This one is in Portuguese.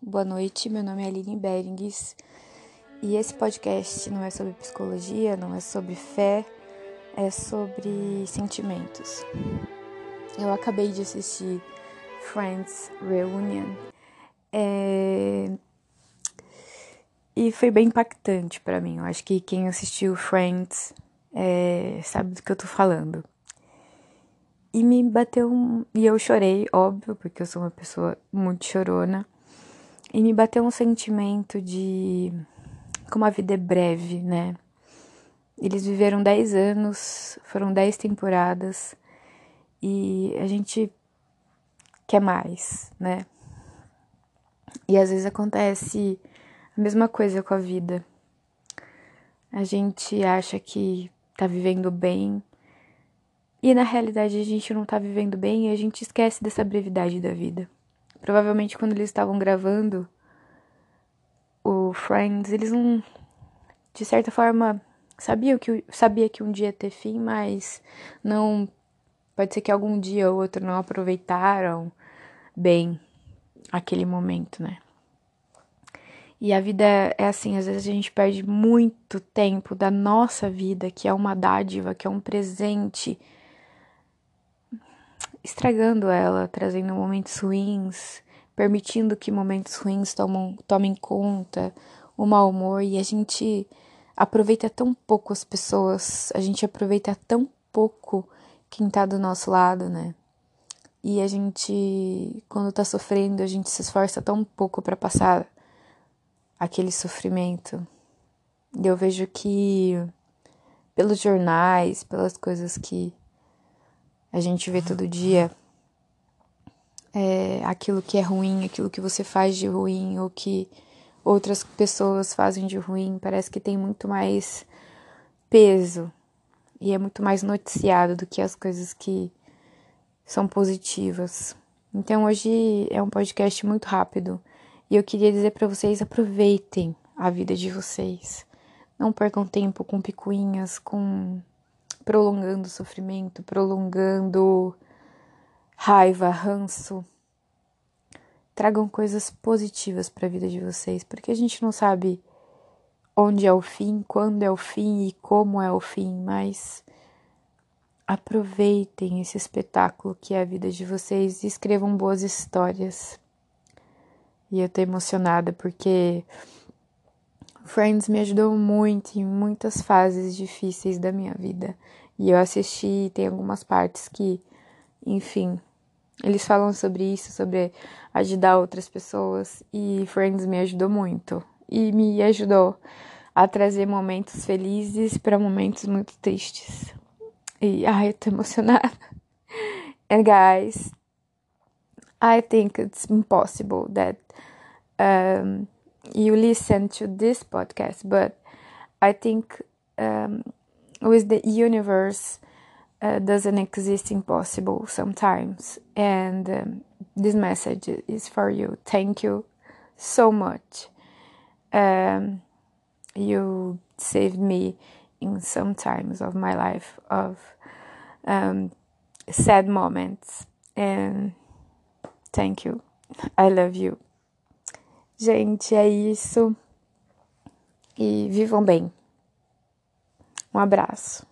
Boa noite, meu nome é Aline Berings e esse podcast não é sobre psicologia, não é sobre fé, é sobre sentimentos. Eu acabei de assistir Friends Reunion é... e foi bem impactante para mim. Eu acho que quem assistiu Friends é... sabe do que eu tô falando. E me bateu um. E eu chorei, óbvio, porque eu sou uma pessoa muito chorona. E me bateu um sentimento de. Como a vida é breve, né? Eles viveram 10 anos, foram 10 temporadas. E a gente quer mais, né? E às vezes acontece a mesma coisa com a vida. A gente acha que tá vivendo bem e na realidade a gente não tá vivendo bem e a gente esquece dessa brevidade da vida. Provavelmente quando eles estavam gravando o Friends, eles não de certa forma sabiam que sabia que um dia ia ter fim, mas não pode ser que algum dia ou outro não aproveitaram bem aquele momento, né? E a vida é assim, às vezes a gente perde muito tempo da nossa vida, que é uma dádiva, que é um presente estragando ela, trazendo momentos ruins, permitindo que momentos ruins tomam, tomem conta, o mau humor, e a gente aproveita tão pouco as pessoas, a gente aproveita tão pouco quem tá do nosso lado, né? E a gente, quando tá sofrendo, a gente se esforça tão pouco para passar aquele sofrimento. E eu vejo que pelos jornais, pelas coisas que a gente vê todo dia é, aquilo que é ruim, aquilo que você faz de ruim ou que outras pessoas fazem de ruim, parece que tem muito mais peso e é muito mais noticiado do que as coisas que são positivas. Então hoje é um podcast muito rápido e eu queria dizer para vocês aproveitem a vida de vocês. Não percam tempo com picuinhas, com prolongando sofrimento, prolongando raiva, ranço. Tragam coisas positivas para a vida de vocês, porque a gente não sabe onde é o fim, quando é o fim e como é o fim, mas aproveitem esse espetáculo que é a vida de vocês e escrevam boas histórias. E eu tô emocionada porque Friends me ajudou muito em muitas fases difíceis da minha vida. E eu assisti, tem algumas partes que, enfim, eles falam sobre isso, sobre ajudar outras pessoas. E Friends me ajudou muito. E me ajudou a trazer momentos felizes para momentos muito tristes. E ai, eu tô emocionada. And guys, I think it's impossible that um, you listen to this podcast, but I think um, with the universe uh, doesn't exist impossible sometimes. And um, this message is for you. Thank you so much. Um, you saved me in some times of my life of um, sad moments. And thank you. I love you. Gente, é isso. E vivam bem. Um abraço.